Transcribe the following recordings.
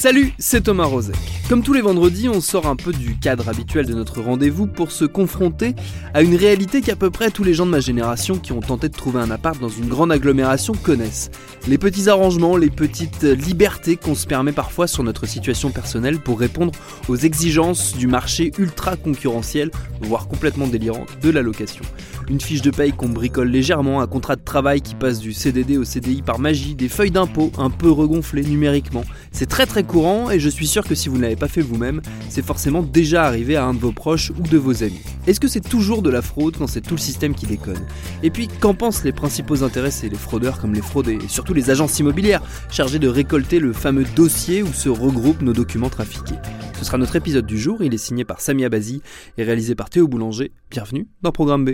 Salut, c'est Thomas Rozek. Comme tous les vendredis, on sort un peu du cadre habituel de notre rendez-vous pour se confronter à une réalité qu'à peu près tous les gens de ma génération qui ont tenté de trouver un appart dans une grande agglomération connaissent. Les petits arrangements, les petites libertés qu'on se permet parfois sur notre situation personnelle pour répondre aux exigences du marché ultra concurrentiel, voire complètement délirant, de la location. Une fiche de paye qu'on bricole légèrement, un contrat de travail qui passe du CDD au CDI par magie, des feuilles d'impôt un peu regonflées numériquement. C'est très très courant et je suis sûr que si vous ne l'avez pas fait vous-même, c'est forcément déjà arrivé à un de vos proches ou de vos amis. Est-ce que c'est toujours de la fraude quand c'est tout le système qui déconne? Et puis, qu'en pensent les principaux intéressés, les fraudeurs comme les fraudes et surtout les agences immobilières chargées de récolter le fameux dossier où se regroupent nos documents trafiqués? Ce sera notre épisode du jour, il est signé par Samia Bazi et réalisé par Théo Boulanger. Bienvenue dans Programme B.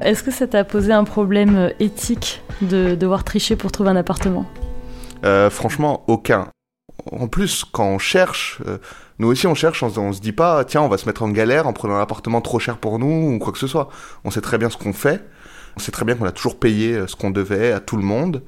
Est-ce que ça t'a posé un problème euh, éthique de devoir tricher pour trouver un appartement? Euh, franchement, aucun. En plus, quand on cherche, euh, nous aussi on cherche, on, on se dit pas, tiens, on va se mettre en galère en prenant un appartement trop cher pour nous ou quoi que ce soit. On sait très bien ce qu'on fait. On sait très bien qu'on a toujours payé ce qu'on devait à tout le monde.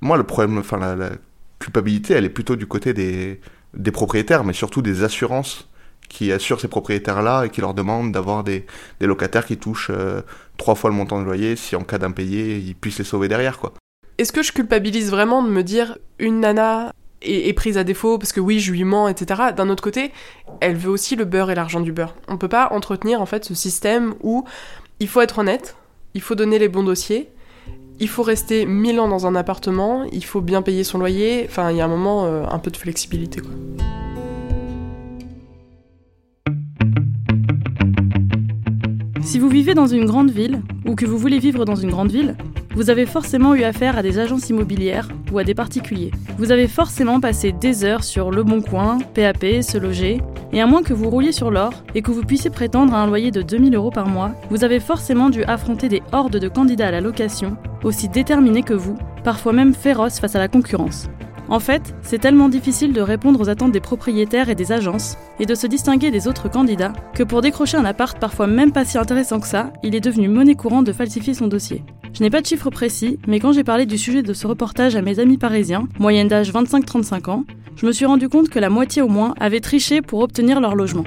Moi, le problème, enfin, la, la culpabilité, elle est plutôt du côté des, des propriétaires, mais surtout des assurances qui assurent ces propriétaires-là et qui leur demandent d'avoir des, locataires qui touchent euh, trois fois le montant de loyer si en cas d'impayé, ils puissent les sauver derrière, quoi. Est-ce que je culpabilise vraiment de me dire une nana est, prise à défaut parce que oui, je lui mens, etc. D'un autre côté, elle veut aussi le beurre et l'argent du beurre. On peut pas entretenir en fait ce système où il faut être honnête, il faut donner les bons dossiers, il faut rester mille ans dans un appartement, il faut bien payer son loyer. Enfin, il y a un moment, euh, un peu de flexibilité quoi. Si vous vivez dans une grande ville, ou que vous voulez vivre dans une grande ville, vous avez forcément eu affaire à des agences immobilières ou à des particuliers. Vous avez forcément passé des heures sur Le Bon Coin, PAP, Se Loger, et à moins que vous rouliez sur l'or et que vous puissiez prétendre à un loyer de 2000 euros par mois, vous avez forcément dû affronter des hordes de candidats à la location, aussi déterminés que vous, parfois même féroces face à la concurrence. En fait, c'est tellement difficile de répondre aux attentes des propriétaires et des agences, et de se distinguer des autres candidats, que pour décrocher un appart parfois même pas si intéressant que ça, il est devenu monnaie courante de falsifier son dossier. Je n'ai pas de chiffres précis, mais quand j'ai parlé du sujet de ce reportage à mes amis parisiens, moyenne d'âge 25-35 ans, je me suis rendu compte que la moitié au moins avait triché pour obtenir leur logement.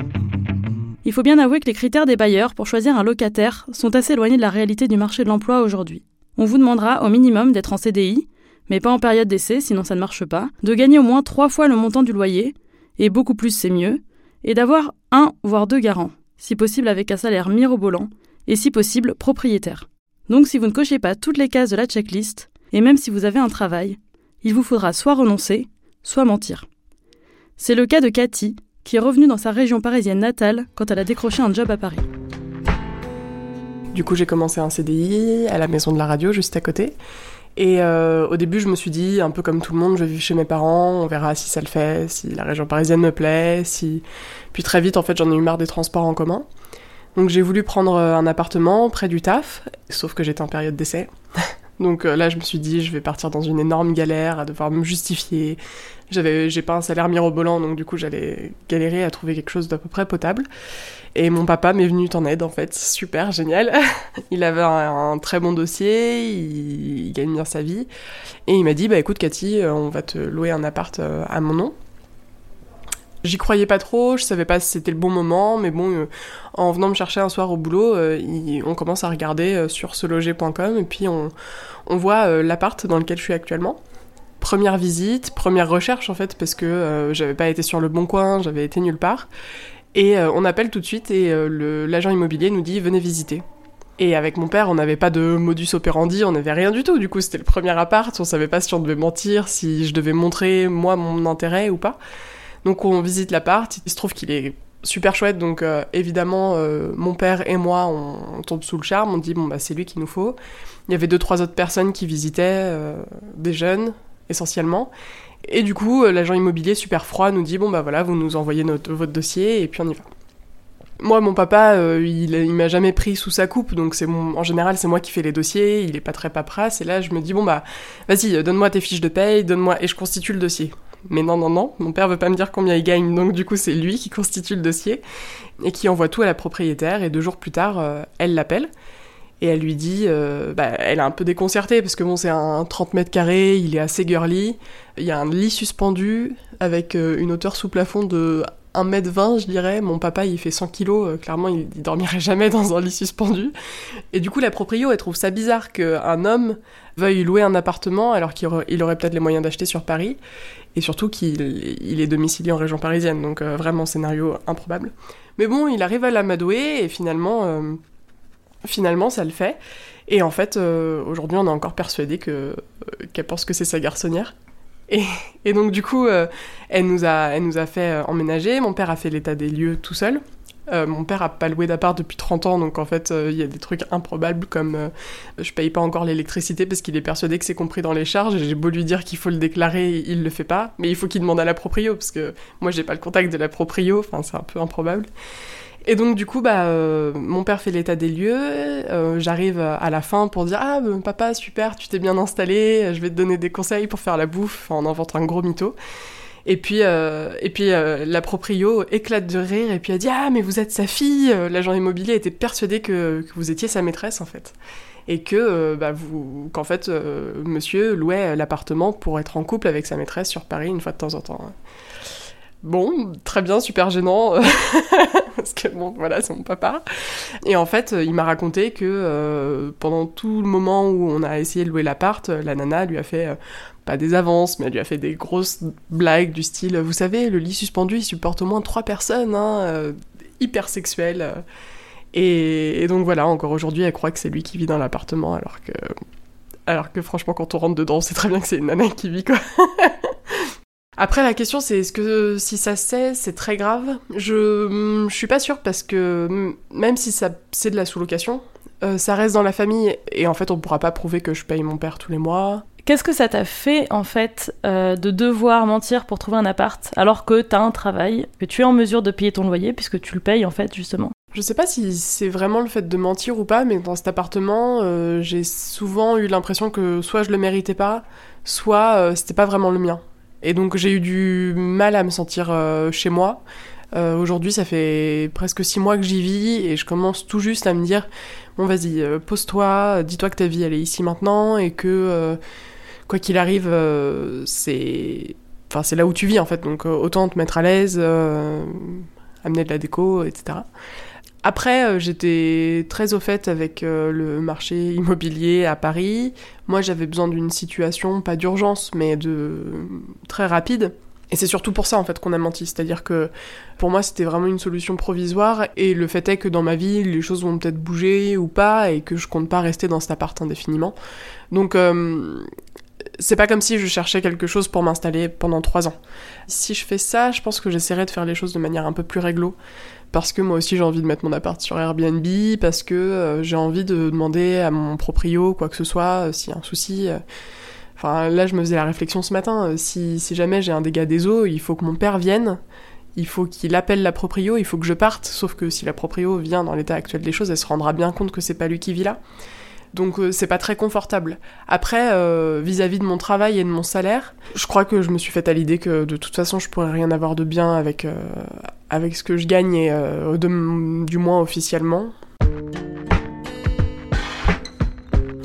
Il faut bien avouer que les critères des bailleurs pour choisir un locataire sont assez éloignés de la réalité du marché de l'emploi aujourd'hui. On vous demandera au minimum d'être en CDI, mais pas en période d'essai, sinon ça ne marche pas, de gagner au moins trois fois le montant du loyer, et beaucoup plus c'est mieux, et d'avoir un voire deux garants, si possible avec un salaire mirobolant, et si possible propriétaire. Donc si vous ne cochez pas toutes les cases de la checklist, et même si vous avez un travail, il vous faudra soit renoncer, soit mentir. C'est le cas de Cathy, qui est revenue dans sa région parisienne natale quand elle a décroché un job à Paris. Du coup, j'ai commencé un CDI à la maison de la radio juste à côté. Et euh, au début, je me suis dit, un peu comme tout le monde, je vais vivre chez mes parents, on verra si ça le fait, si la région parisienne me plaît, si... Puis très vite, en fait, j'en ai eu marre des transports en commun. Donc j'ai voulu prendre euh, un appartement près du taf, sauf que j'étais en période d'essai. Donc euh, là, je me suis dit, je vais partir dans une énorme galère, à devoir me justifier. J'avais, j'ai pas un salaire mirobolant, donc du coup, j'allais galérer à trouver quelque chose d'à peu près potable. Et mon papa m'est venu en aide, en fait. Super, génial. il avait un, très bon dossier, il, il gagne bien sa vie. Et il m'a dit, bah écoute, Cathy, euh, on va te louer un appart euh, à mon nom. J'y croyais pas trop, je savais pas si c'était le bon moment, mais bon, euh, en venant me chercher un soir au boulot, on commence à regarder sur seloger.com et puis on, on voit l'appart dans lequel je suis actuellement. Première visite, première recherche en fait, parce que euh, j'avais pas été sur le bon coin, j'avais été nulle part. Et euh, on appelle tout de suite et euh, l'agent immobilier nous dit venez visiter. Et avec mon père, on n'avait pas de modus operandi, on n'avait rien du tout. Du coup, c'était le premier appart, on savait pas si on devait mentir, si je devais montrer moi mon intérêt ou pas. Donc on visite l'appart, il se trouve qu'il est super chouette. Donc euh, évidemment, euh, mon père et moi, on, tombe sous le charme. On dit bon bah c'est lui qu'il nous faut. Il y avait deux trois autres personnes qui visitaient, des jeunes essentiellement. Et du coup, l'agent immobilier super froid nous dit bon bah voilà, vous nous envoyez votre dossier et puis on y va. Moi, mon papa, il, il m'a jamais pris sous sa coupe, donc c'est en général c'est moi qui fais les dossiers. Il est pas très paperasse, et là je me dis bon bah vas-y, donne-moi tes fiches de paye, donne-moi et je constitue le dossier. Mais non, non, non, mon père veut pas me dire combien il gagne, donc du coup c'est lui qui constitue le dossier et qui envoie tout à la propriétaire. Et deux jours plus tard, euh, elle l'appelle et elle lui dit, euh, bah, elle est un peu déconcertée parce que bon, c'est un 30 mètres carrés, il est assez girly, il y a un lit suspendu avec euh, une hauteur sous plafond de 1m20, je dirais. Mon papa, il fait 100 kilos, clairement, il, il, dormirait jamais dans un lit suspendu. Et du coup, la proprio, elle trouve ça bizarre qu'un homme veuille louer un appartement alors qu'il aurait, peut-être les moyens d'acheter sur Paris et surtout qu'il il est domicilié en région parisienne, donc euh, vraiment scénario improbable. Mais bon, il arrive à l'amadouer et finalement, euh, finalement ça le fait. Et en fait, euh, aujourd'hui, on est encore persuadé que qu'elle pense que c'est sa garçonnière. Et, donc du coup, elle nous a, elle nous a fait emménager. Mon père a fait l'état des lieux tout seul. Euh, mon père a pas loué d'appart depuis 30 ans, donc en fait, euh, il y a des trucs improbables comme euh, je paye pas encore l'électricité parce qu'il est persuadé que c'est compris dans les charges. J'ai beau lui dire qu'il faut le déclarer, il le fait pas. Mais il faut qu'il demande à la proprio parce que moi, j'ai pas le contact de la proprio. Enfin, c'est un peu improbable. Et donc du coup, bah, mon père fait l'état des lieux. J'arrive à la fin pour dire ah papa super, tu t'es bien installé. Je vais te donner des conseils pour faire la bouffe en inventant un gros mytho. Et puis, euh, et puis euh, la proprio éclate de rire et puis elle dit Ah, mais vous êtes sa fille L'agent immobilier était persuadé que, que, vous étiez sa maîtresse en fait. Et que, euh, bah, vous, qu'en fait, monsieur louait l'appartement pour être en couple avec sa maîtresse sur Paris une fois de temps en temps. Bon, très bien, super gênant, parce que bon, voilà, c'est mon papa. Et en fait, il m'a raconté que pendant tout le moment où on a essayé de louer l'appart, la nana lui a fait pas des avances, mais elle lui a fait des grosses blagues du style, vous savez, le lit suspendu, il supporte au moins trois personnes, hein, euh, hyper sexuel. Et, donc voilà, encore aujourd'hui, elle croit que c'est lui qui vit dans l'appartement, alors que, alors que franchement, quand on rentre dedans, sait très bien que c'est une nana qui vit, quoi. Après, la question, c'est est-ce que si ça sait, c'est très grave? Je, je suis pas sûre parce que même si ça c'est de la sous-location, euh, ça reste dans la famille et en fait, on pourra pas prouver que je paye mon père tous les mois. Qu'est-ce que ça t'a fait en fait euh, de devoir mentir pour trouver un appart alors que t'as un travail, que tu es en mesure de payer ton loyer puisque tu le payes en fait justement? Je sais pas si c'est vraiment le fait de mentir ou pas, mais dans cet appartement, euh, j'ai souvent eu l'impression que soit je le méritais pas, soit c'était pas vraiment le mien. Et donc j'ai eu du mal à me sentir chez moi. Aujourd'hui, ça fait presque six mois que j'y vis et je commence tout juste à me dire bon, vas-y, pose-toi, dis-toi que ta vie elle est ici maintenant et que quoi qu'il arrive, euh, c'est enfin c'est là où tu vis en fait, donc euh, autant te mettre à l'aise, euh, amener de la déco, etc. Après, j'étais très au fait avec le marché immobilier à Paris. Moi, j'avais besoin d'une situation, pas d'urgence, mais de très rapide. Et c'est surtout pour ça en fait qu'on a menti, c'est-à-dire que pour moi c'était vraiment une solution provisoire et le fait est que dans ma vie les choses vont peut-être bouger ou pas et que je compte pas rester dans cet appart indéfiniment. Donc c'est pas comme si je cherchais quelque chose pour m'installer pendant trois ans. Si je fais ça, je pense que j'essaierai de faire les choses de manière un peu plus réglo. Parce que moi aussi j'ai envie de mettre mon appart sur Airbnb, parce que euh, j'ai envie de demander à mon proprio quoi que ce soit, euh, s'il y a un souci. Euh. Enfin là je me faisais la réflexion ce matin, si, si jamais j'ai un dégât des eaux, il faut que mon père vienne, il faut qu'il appelle la proprio, il faut que je parte, sauf que si la proprio vient dans l'état actuel des choses, elle se rendra bien compte que c'est pas lui qui vit là. Donc euh, c'est pas très confortable. Après, euh, vis-à-vis de mon travail et de mon salaire, je crois que je me suis faite à l'idée que de toute façon je pourrais rien avoir de bien avec, euh, avec ce que je gagne, du moins officiellement.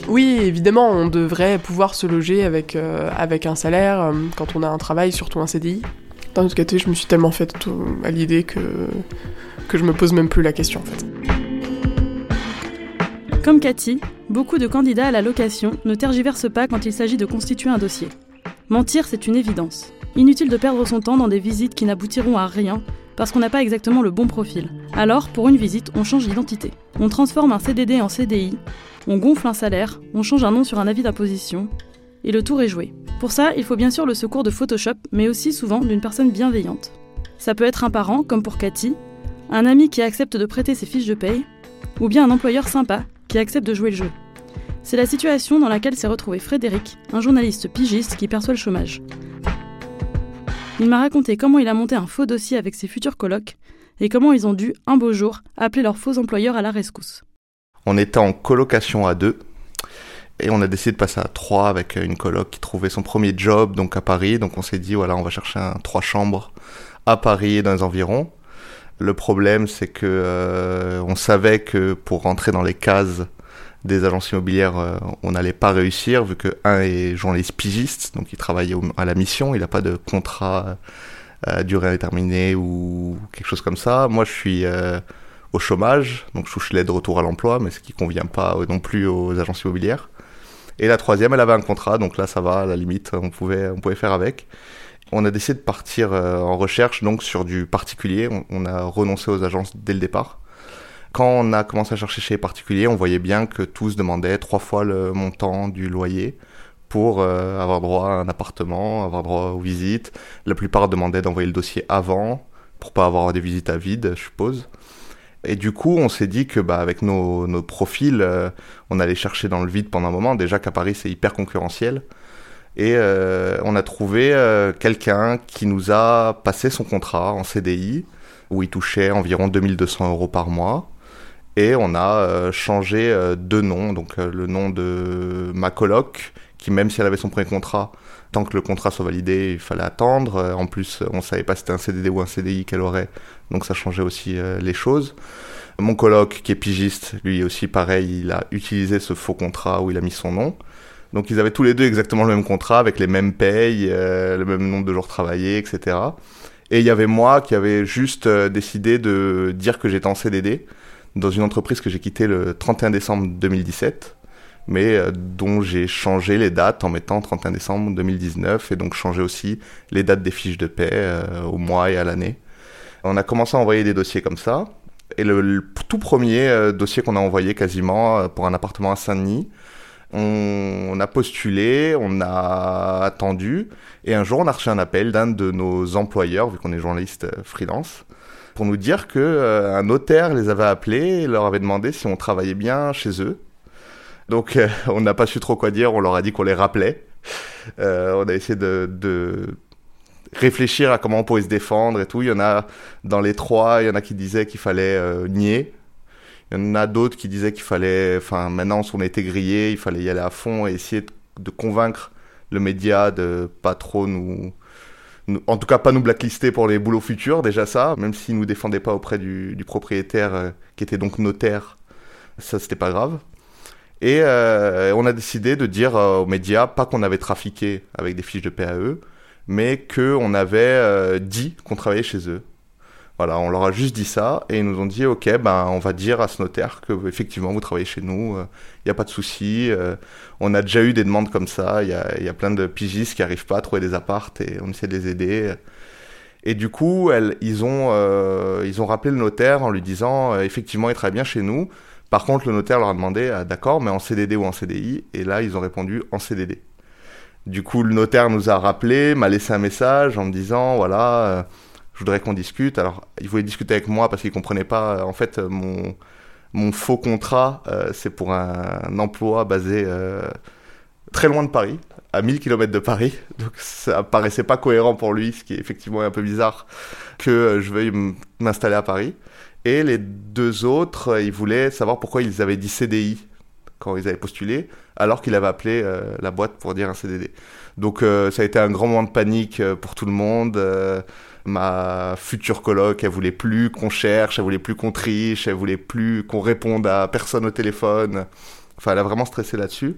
Oui, évidemment, on devrait pouvoir se loger avec, avec un salaire quand on a un travail, surtout un CDI. D'un autre côté, je me suis tellement faite à l'idée que, que je me pose même plus la question en fait. Comme Cathy, beaucoup de candidats à la location ne tergiversent pas quand il s'agit de constituer un dossier. Mentir, c'est une évidence. Inutile de perdre son temps dans des visites qui n'aboutiront à rien parce qu'on n'a pas exactement le bon profil. Alors, pour une visite, on change d'identité. On transforme un CDD en CDI, on gonfle un salaire, on change un nom sur un avis d'imposition, et le tour est joué. Pour ça, il faut bien sûr le secours de Photoshop, mais aussi souvent d'une personne bienveillante. Ça peut être un parent, comme pour Cathy, Un ami qui accepte de prêter ses fiches de paye Ou bien un employeur sympa qui accepte de jouer le jeu C'est la situation dans laquelle s'est retrouvé Frédéric, un journaliste pigiste qui perçoit le chômage. Il m'a raconté comment il a monté un faux dossier avec ses futurs colocs et comment ils ont dû, un beau jour, appeler leur faux employeur à la rescousse. On était en colocation à deux et on a décidé de passer à trois avec une coloc qui trouvait son premier job donc à Paris. Donc on s'est dit voilà on va chercher un trois chambres à Paris et dans les environs. Le problème c'est que euh, on savait que pour rentrer dans les cases des agences immobilières, euh, on n'allait pas réussir vu que un est journaliste pigiste, donc il travaille à la mission, il n'a pas de contrat euh, à durée indéterminée ou quelque chose comme ça. Moi je suis au chômage, donc je touche l'aide de retour à l'emploi, mais ce qui convient pas non plus aux agences immobilières. Et la troisième, elle avait un contrat, donc là ça va, à la limite, on pouvait, on pouvait faire avec. On a décidé de partir euh, en recherche donc sur du particulier. On, a renoncé aux agences dès le départ. Quand on a commencé à chercher chez les particuliers, on voyait bien que tous demandaient trois fois le montant du loyer pour euh, avoir droit à un appartement, avoir droit aux visites. La plupart demandaient d'envoyer le dossier avant pour pas avoir des visites à vide, je suppose. Et du coup, on s'est dit que bah, avec nos, profils, euh, on allait chercher dans le vide pendant un moment. Déjà qu'à Paris, c'est hyper concurrentiel. Et euh, on a trouvé euh, quelqu'un qui nous a passé son contrat en CDI, où il touchait environ 2200 euros par mois. Et on a changé de nom, donc le nom de ma coloc, qui même si elle avait son premier contrat, tant que le contrat soit validé, il fallait attendre. En plus, on savait pas si c'était un CDD ou un CDI qu'elle aurait donc ça changeait aussi euh, les choses. Mon coloc, qui est pigiste, lui aussi pareil, il a utilisé ce faux contrat où il a mis son nom. Donc ils avaient tous les deux exactement le même contrat, avec les mêmes payes, euh, le même nombre de jours travaillés, etc. Et il y avait moi qui avait juste euh, décidé de dire que j'étais en CDD dans une entreprise que j'ai quittée le 31 décembre 2017, mais dont j'ai changé les dates en mettant 31 décembre 2019 et donc changé aussi les dates des fiches de paie au mois et à l'année. On a commencé à envoyer des dossiers comme ça. Et le, tout premier euh, dossier qu'on a envoyé quasiment euh, pour un appartement à Saint-Denis, on, a postulé, on a attendu, et un jour on a reçu un appel d'un de nos employeurs, vu qu'on est journaliste euh, freelance, pour nous dire que un notaire les avait appelés et leur avait demandé si on travaillait bien chez eux. Donc on n'a pas su trop quoi dire, on leur a dit qu'on les rappelait. on a essayé de, réfléchir à comment on pouvait se défendre et tout. Il y en a dans les trois, il y en a qui disaient qu'il fallait euh, nier. Il y en a d'autres qui disaient qu'il fallait, enfin maintenant on était grillé, il fallait y aller à fond et essayer de, convaincre le média de pas trop nous, en tout cas pas nous blacklister pour les boulots futurs, déjà ça, même s'ils nous défendaient pas auprès du, propriétaire euh, qui était donc notaire, ça c'était pas grave. Et euh, on a décidé de dire aux médias, pas qu'on avait trafiqué avec des fiches de PAE, mais qu'on avait euh, dit qu'on travaillait chez eux. Voilà, on leur a juste dit ça et ils nous ont dit ok, ben on va dire à ce notaire que effectivement vous travaillez chez nous, il euh, n'y a pas de souci. Euh, on a déjà eu des demandes comme ça, il y a, y a, plein de pigistes qui n'arrivent pas à trouver des appartes et on essaie de les aider. Et du coup, ils, ont, ils ont rappelé le notaire en lui disant effectivement il travaille bien chez nous. Par contre, le notaire leur a demandé ah, d'accord, mais en CDD ou en CDI Et là, ils ont répondu en CDD. Du coup, le notaire nous a rappelé, m'a laissé un message en me disant voilà, euh, je voudrais qu'on discute. Alors, il voulait discuter avec moi parce qu'il comprenait pas. Euh, en fait, euh, mon faux contrat, c'est pour un, emploi basé très loin de Paris, à 1000 km de Paris. Donc, ça paraissait pas cohérent pour lui, ce qui est effectivement un peu bizarre que je veuille m'installer à Paris. Et les deux autres, ils voulaient savoir pourquoi ils avaient dit CDI quand ils avaient postulé, alors qu'il avait appelé euh, la boîte pour dire un CDD. Donc euh, ça a été un grand moment de panique euh, pour tout le monde. Ma future coloc, elle voulait plus qu'on cherche, elle voulait plus qu'on triche, elle voulait plus qu'on réponde à personne au téléphone. Enfin, elle a vraiment stressé là-dessus.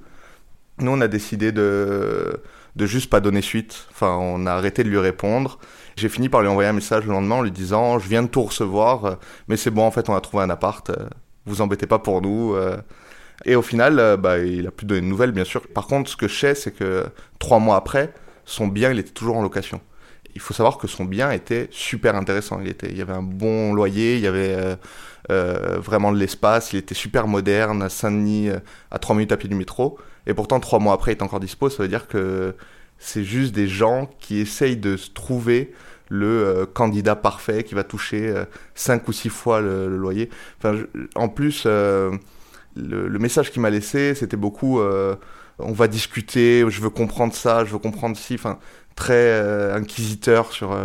Nous, on a décidé de de juste pas donner suite. Enfin, on a arrêté de lui répondre. J'ai fini par lui envoyer un message le lendemain en lui disant je viens de tout recevoir, mais c'est bon en fait on a trouvé un appart. vous embêtez pas pour nous. Et au final, euh, bah, il a plus donné de nouvelles, bien sûr. Par contre, ce que je sais, c'est que trois mois après, son bien, il était toujours en location. Il faut savoir que son bien était super intéressant. Il, y avait un bon loyer, il y avait euh, euh vraiment de l'espace, il était super moderne, Saint-Denis, euh, à trois minutes à pied du métro. Et pourtant, trois mois après, il est encore dispo. Ça veut dire que c'est juste des gens qui essayent de trouver le candidat parfait qui va toucher euh, cinq ou six fois le, loyer. En plus, le, message qu'il m'a laissé, c'était beaucoup on va discuter, je veux comprendre ça, je veux comprendre. Enfin, très inquisiteur sur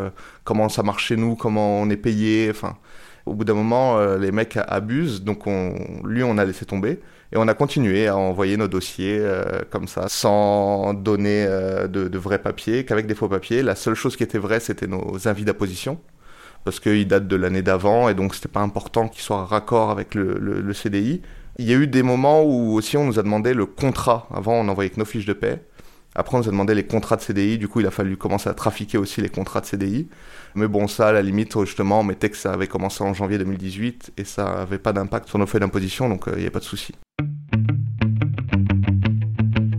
comment ça marche chez nous, comment on est payé. Enfin, au bout d'un moment, les mecs abusent, donc on, lui, on a laissé tomber. Et on a continué à envoyer nos dossiers euh, comme ça, sans donner euh, de, vrais papiers, qu'avec des faux papiers. La seule chose qui était vraie, c'était nos invités d'apposition, parce qu'ils datent de l'année d'avant, et donc c'était pas important qu'ils soient raccord avec le, CDI. Il y a eu des moments où aussi on nous a demandé le contrat. Avant, on n'envoyait que nos fiches de paie. Après, on nous a demandé les contrats de CDI. Du coup, il a fallu commencer à trafiquer aussi les contrats de CDI. Mais bon, ça, à la limite, justement, on mettait que ça avait commencé en janvier 2018 et ça n'avait pas d'impact sur nos feuilles d'imposition, donc euh, il n'y a pas de souci.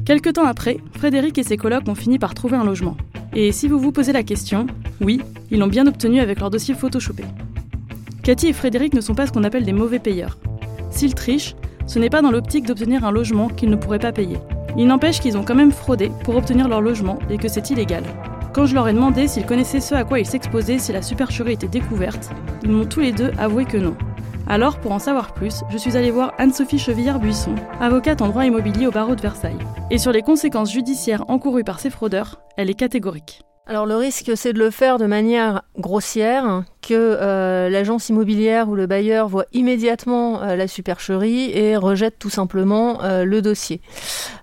Quelque temps après, Frédéric et ses colocs ont fini par trouver un logement. Et si vous vous posez la question, oui, ils l'ont bien obtenu avec leur dossier photoshopé. Cathy et Frédéric ne sont pas ce qu'on appelle des mauvais payeurs. S'ils trichent, ce n'est pas dans l'optique d'obtenir un logement qu'ils ne pourraient pas payer. Il n'empêche qu'ils ont quand même fraudé pour obtenir leur logement et que c'est illégal. Quand je leur ai demandé s'ils connaissaient ce à quoi ils s'exposaient si la supercherie était découverte, ils m'ont tous les deux avoué que non. Alors, pour en savoir plus, je suis allée voir Anne-Sophie Chevillard-Buisson, avocate en droit immobilier au barreau de Versailles. Et sur les conséquences judiciaires encourues par ces fraudeurs, elle est catégorique. Alors le risque, c'est de le faire de manière grossière, que euh, l'agence immobilière ou le bailleur voit immédiatement euh, la supercherie et rejette tout simplement euh, le dossier.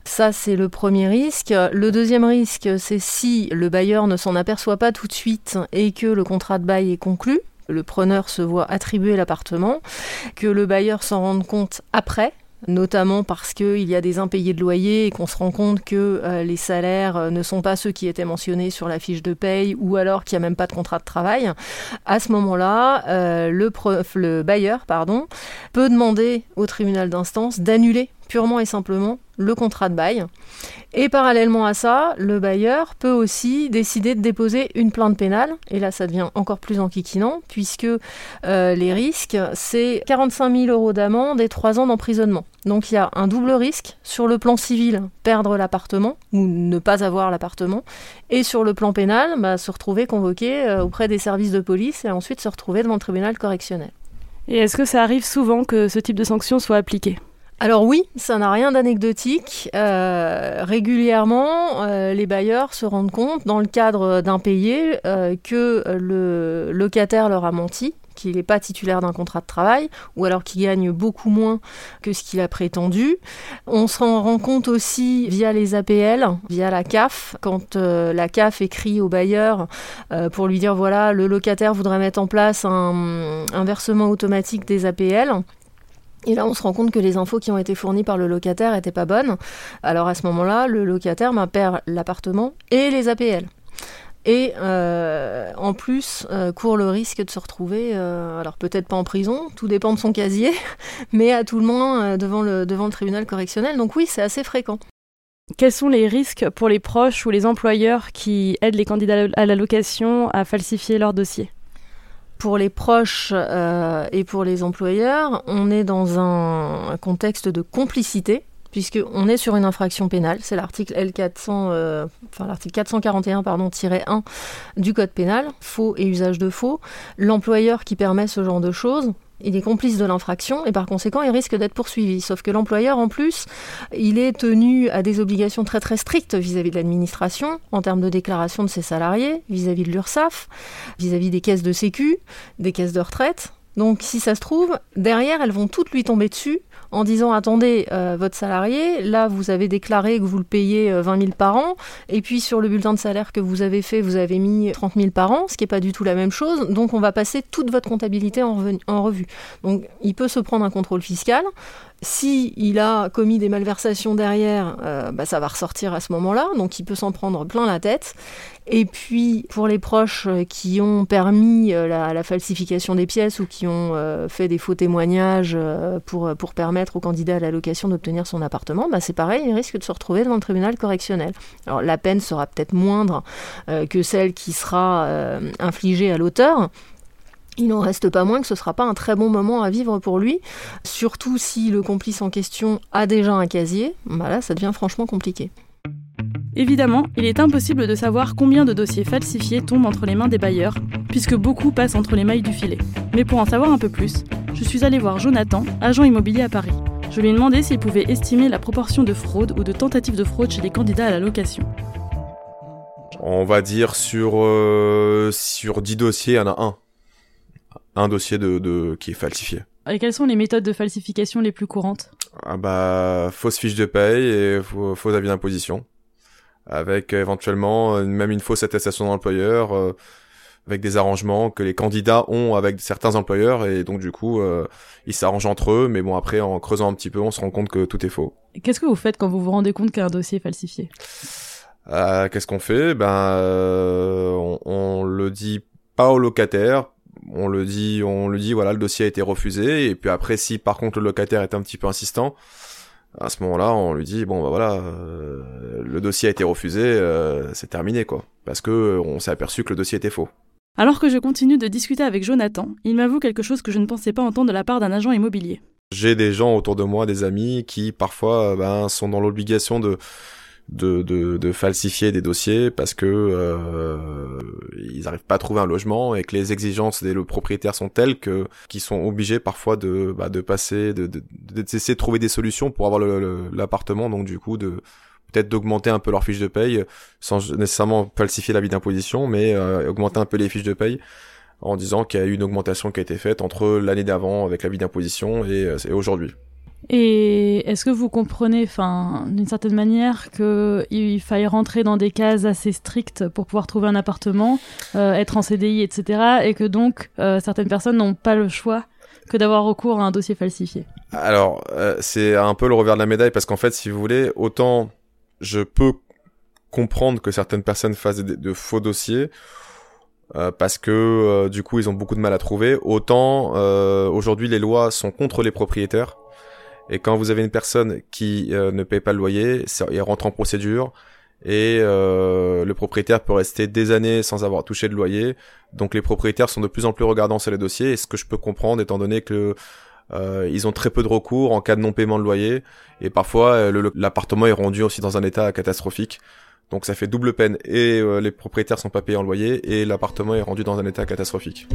Ça, c'est le premier risque. Le deuxième risque, c'est si le bailleur ne s'en aperçoit pas tout de suite et que le contrat de bail est conclu. Le preneur se voit attribuer l'appartement, que le bailleur s'en rende compte après, notamment parce qu'il y a des impayés de loyer et qu'on se rend compte que euh, les salaires euh, ne sont pas ceux qui étaient mentionnés sur la fiche de paye ou alors qu'il n'y a même pas de contrat de travail, à ce moment-là, euh, le, le bailleur pardon, peut demander au tribunal d'instance d'annuler purement et simplement le contrat de bail. Et parallèlement à ça, le bailleur peut aussi décider de déposer une plainte pénale. Et là, ça devient encore plus enquiquinant, puisque euh, les risques, c'est 45 000 euros d'amende et 3 ans d'emprisonnement. Donc il y a un double risque sur le plan civil, perdre l'appartement ou ne pas avoir l'appartement, et sur le plan pénal, bah, se retrouver convoqué euh, auprès des services de police et ensuite se retrouver devant le tribunal correctionnel. Et est-ce que ça arrive souvent que ce type de sanction soit appliqué alors oui, ça n'a rien d'anecdotique. Euh, régulièrement, euh, les bailleurs se rendent compte, dans le cadre d'impayés, euh, que le locataire leur a menti, qu'il n'est pas titulaire d'un contrat de travail, ou alors qu'il gagne beaucoup moins que ce qu'il a prétendu. On se rend compte aussi via les APL, via la CAF, quand la CAF écrit au bailleur pour lui dire voilà, le locataire voudrait mettre en place un versement automatique des APL. Et là, on se rend compte que les infos qui ont été fournies par le locataire n'étaient pas bonnes. Alors à ce moment-là, le locataire perd l'appartement et les APL. Et euh, en plus, euh, court le risque de se retrouver, euh, alors peut-être pas en prison, tout dépend de son casier, mais à tout le moins devant, le, devant le tribunal correctionnel. Donc oui, c'est assez fréquent. Quels sont les risques pour les proches ou les employeurs qui aident les candidats à la location à falsifier leur dossier? Pour les proches euh, et pour les employeurs, on est dans un, contexte de complicité puisqu'on est sur une infraction pénale, c'est l'article L400, euh, enfin l'article 441 pardon 1 du code pénal, faux et usage de faux. L'employeur qui permet ce genre de choses, il est complice de l'infraction et par conséquent il risque d'être poursuivi. Sauf que l'employeur en plus, il est tenu à des obligations très très strictes vis-à-vis de l'administration en termes de déclaration de ses salariés, vis-à-vis de l'URSSAF, vis-à-vis des caisses de sécu, des caisses de retraite. Donc si ça se trouve, derrière elles vont toutes lui tomber dessus en disant attendez, euh, votre salarié, là vous avez déclaré que vous le payez 20 euh, 000 par an, et puis sur le bulletin de salaire que vous avez fait, vous avez mis 30 000 par an, ce qui n'est pas du tout la même chose, donc on va passer toute votre comptabilité en, en revue. Donc il peut se prendre un contrôle fiscal, si il a commis des malversations derrière, euh, bah, ça va ressortir à ce moment-là, donc il peut s'en prendre plein la tête. Et puis pour les proches euh, qui ont permis euh, la, falsification des pièces ou qui ont fait des faux témoignages pour, permettre au candidat à la location d'obtenir son appartement, bah, c'est pareil, il risque de se retrouver devant le tribunal correctionnel. Alors la peine sera peut-être moindre que celle qui sera infligée à l'auteur, il n'en reste pas moins que ce ne sera pas un très bon moment à vivre pour lui, surtout si le complice en question a déjà un casier, bah là ça devient franchement compliqué. Évidemment, il est impossible de savoir combien de dossiers falsifiés tombent entre les mains des bailleurs, puisque beaucoup passent entre les mailles du filet. Mais pour en savoir un peu plus, je suis allée voir Jonathan, agent immobilier à Paris. Je lui ai demandé s'il pouvait estimer la proportion de fraude ou de tentatives de fraude chez les candidats à la location. On va dire sur, euh, sur 10 dossiers, il y en a un. Un dossier de, de, qui est falsifié. Et quelles sont les méthodes de falsification les plus courantes? Ah bah, fausse fiche de paye et faux, faux avis d'imposition. Avec euh, éventuellement euh, même une fausse attestation d'employeur, euh, avec des arrangements que les candidats ont avec certains employeurs et donc du coup ils s'arrangent entre eux. Mais bon après en creusant un petit peu on se rend compte que tout est faux. Qu'est-ce que vous faites quand vous vous rendez compte qu'un dossier est falsifié? Euh, Qu'est-ce qu'on fait? Ben on, on, le dit pas au locataire, on le dit on le dit voilà le dossier a été refusé et puis après si par contre le locataire est un petit peu insistant à ce moment-là, on lui dit bon bah voilà, euh, le dossier a été refusé, euh, c'est terminé quoi, parce que euh, on s'est aperçu que le dossier était faux. Alors que je continue de discuter avec Jonathan, il m'avoue quelque chose que je ne pensais pas entendre de la part d'un agent immobilier. J'ai des gens autour de moi, des amis, qui parfois ben, sont dans l'obligation de de, de, falsifier des dossiers parce que euh, ils n'arrivent pas à trouver un logement et que les exigences des propriétaires sont telles que qu'ils sont obligés parfois de bah, de passer de d'essayer de, trouver des solutions pour avoir l'appartement donc du coup de peut-être d'augmenter un peu leur fiche de paye sans nécessairement falsifier la vie d'imposition mais euh, augmenter un peu les fiches de paye en disant qu'il y a eu une augmentation qui a été faite entre l'année d'avant avec la vie d'imposition et, euh, et aujourd'hui. Et est-ce que vous comprenez, enfin, d'une certaine manière, qu'il faille rentrer dans des cases assez strictes pour pouvoir trouver un appartement, euh, être en CDI, etc., et que donc euh, certaines personnes n'ont pas le choix que d'avoir recours à un dossier falsifié? Alors, euh, c'est un peu le revers de la médaille parce qu'en fait, si vous voulez, autant je peux comprendre que certaines personnes fassent de, de faux dossiers. Euh, parce que euh, du coup ils ont beaucoup de mal à trouver. Autant euh, aujourd'hui les lois sont contre les propriétaires et quand vous avez une personne qui euh, ne paye pas le loyer, il rentre en procédure et euh, le propriétaire peut rester des années sans avoir touché de loyer. Donc les propriétaires sont de plus en plus regardants sur les dossiers, et ce que je peux comprendre étant donné que euh, ils ont très peu de recours en cas de non-paiement de loyer, et parfois l'appartement est rendu aussi dans un état catastrophique. Donc ça fait double peine, et les propriétaires sont pas payés en loyer, et l'appartement est rendu dans un état catastrophique.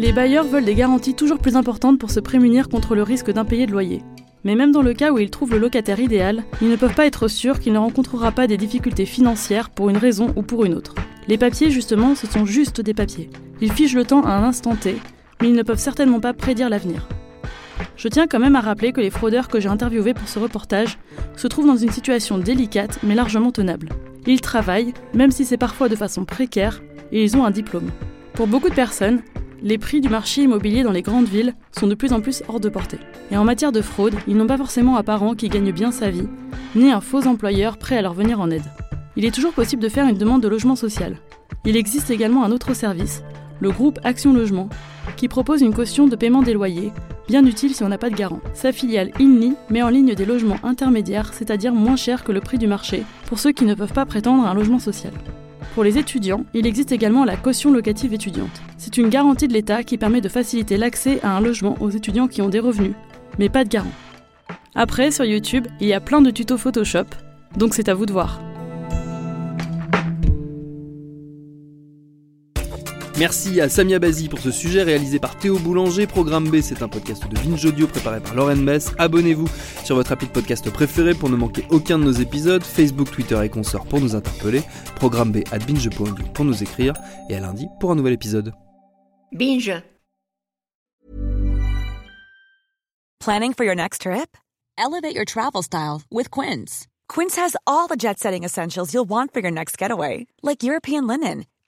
Les bailleurs veulent des garanties toujours plus importantes pour se prémunir contre le risque d'impayé de loyer. Mais même dans le cas où ils trouvent le locataire idéal, ils ne peuvent pas être sûrs qu'il ne rencontrera pas des difficultés financières pour une raison ou pour une autre. Les papiers, justement, ce sont juste des papiers. Ils figent le temps à un instant T, mais ils ne peuvent certainement pas prédire l'avenir. Je tiens quand même à rappeler que les fraudeurs que j'ai interviewés pour ce reportage se trouvent dans une situation délicate mais largement tenable. Ils travaillent, même si c'est parfois de façon précaire, et ils ont un diplôme. Pour beaucoup de personnes, les prix du marché immobilier dans les grandes villes sont de plus en plus hors de portée. Et en matière de fraude, ils n'ont pas forcément un parent qui gagne bien sa vie, ni un faux employeur prêt à leur venir en aide. Il est toujours possible de faire une demande de logement social. Il existe également un autre service, le groupe Action Logement, qui propose une caution de paiement des loyers, bien utile si on n'a pas de garant. Sa filiale INLI met en ligne des logements intermédiaires, c'est-à-dire moins chers que le prix du marché, pour ceux qui ne peuvent pas prétendre à un logement social. Pour les étudiants, il existe également la caution locative étudiante. C'est une garantie de l'État qui permet de faciliter l'accès à un logement aux étudiants qui ont des revenus, mais pas de garant. Après, sur YouTube, il y a plein de tutos Photoshop, donc c'est à vous de voir. Merci à Samia Bazi pour ce sujet réalisé par Théo Boulanger. Programme B, c'est un podcast de Vinge Audio préparé par Lauren Bess. Abonnez-vous sur votre appli de podcast préféré pour ne manquer aucun de nos épisodes. Facebook, Twitter et consorts pour nous interpeller. Programme B à binge.audio pour nous écrire. Et à lundi pour un nouvel épisode. Binge. Planning for your next trip? Elevate your travel style with Quince. Quince has all the jet setting essentials you'll want for your next getaway, like European linen